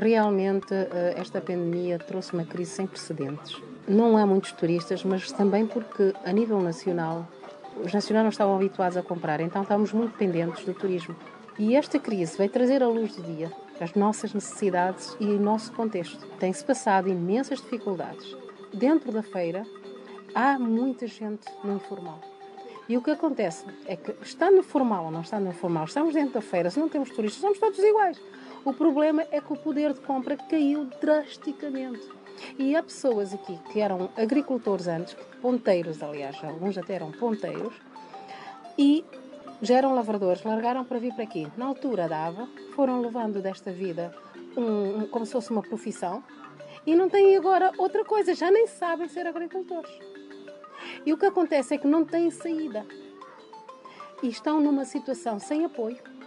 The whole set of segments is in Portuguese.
Realmente, eh, esta pandemia trouxe uma crise sem precedentes. Não há muitos turistas, mas também porque, a nível nacional, os nacionais não estavam habituados a comprar, então estávamos muito dependentes do turismo. E esta crise vai trazer à luz do dia as nossas necessidades e o nosso contexto. Tem-se passado imensas dificuldades. Dentro da feira, há muita gente no informal. E o que acontece é que, estando formal ou não estando formal, estamos dentro da feira, se não temos turistas, somos todos iguais. O problema é que o poder de compra caiu drasticamente. E há pessoas aqui que eram agricultores antes, ponteiros, aliás, alguns até eram ponteiros, e já eram lavradores, largaram para vir para aqui. Na altura dava, foram levando desta vida um, um, como se fosse uma profissão, e não têm agora outra coisa, já nem sabem ser agricultores. E o que acontece é que não têm saída. E estão numa situação sem apoio.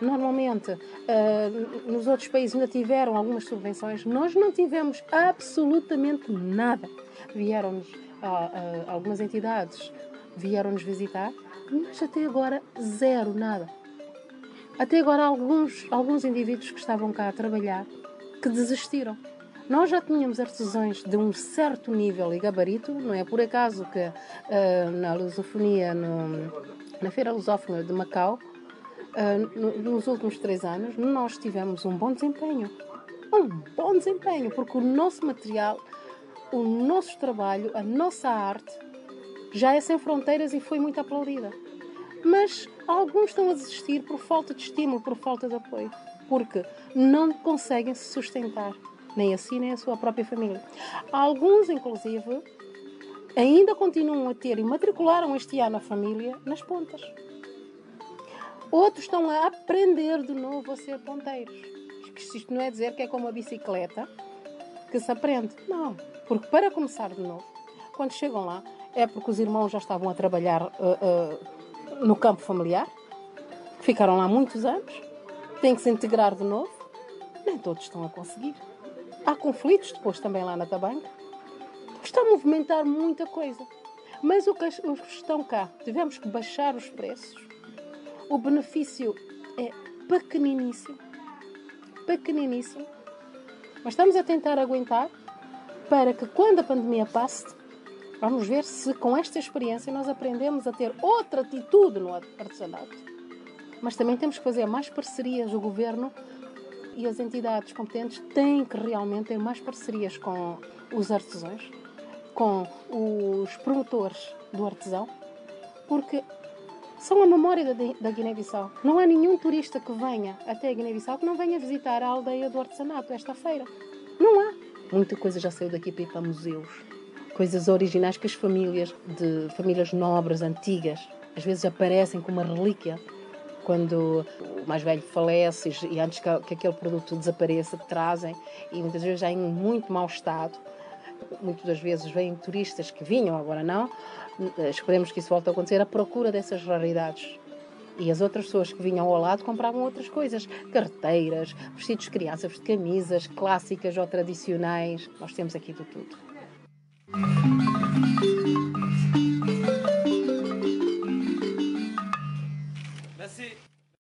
Normalmente, uh, nos outros países ainda tiveram algumas subvenções, nós não tivemos absolutamente nada. Vieram-nos uh, uh, algumas entidades, vieram-nos visitar, mas até agora zero, nada. Até agora alguns, alguns indivíduos que estavam cá a trabalhar que desistiram. Nós já tínhamos artesãos de um certo nível e gabarito, não é por acaso que uh, na lusofonia, no, na Feira Lusófona de Macau, no, nos últimos três anos, nós tivemos um bom desempenho. Um bom desempenho, porque o nosso material, o nosso trabalho, a nossa arte já é sem fronteiras e foi muito aplaudida. Mas alguns estão a desistir por falta de estímulo, por falta de apoio, porque não conseguem se sustentar nem a si nem a sua própria família. Alguns, inclusive, ainda continuam a ter e matricularam este ano a família nas pontas. Outros estão a aprender de novo a ser ponteiros. Isto não é dizer que é como a bicicleta que se aprende. Não, porque para começar de novo, quando chegam lá, é porque os irmãos já estavam a trabalhar uh, uh, no campo familiar, ficaram lá muitos anos, têm que se integrar de novo. Nem todos estão a conseguir. Há conflitos depois também lá na Tabanca. Está a movimentar muita coisa. Mas o que estão cá, tivemos que baixar os preços. O benefício é pequeniníssimo. Pequeniníssimo. Mas estamos a tentar aguentar para que quando a pandemia passe, vamos ver se com esta experiência nós aprendemos a ter outra atitude no artesanato. Mas também temos que fazer mais parcerias. O governo e as entidades competentes têm que realmente ter mais parcerias com os artesãos, com os promotores do artesão, porque são a memória da, Guiné-Bissau. Não há nenhum turista que venha até a Guiné-Bissau que não venha visitar a aldeia do artesanato esta feira. Não há. Muita coisa já saiu daqui para ir para museus. Coisas originais que as famílias, de famílias nobres, antigas, às vezes aparecem como uma relíquia quando o mais velho falece e antes que, que aquele produto desapareça, trazem e muitas vezes já em muito mau estado. Muitas das vezes vêm turistas que vinham, agora não. Esperemos que isso volte a acontecer, à procura dessas raridades. E as outras pessoas que vinham ao lado compravam outras coisas, carteiras, vestidos de crianças, camisas clássicas ou tradicionais. Nós temos aqui de tudo.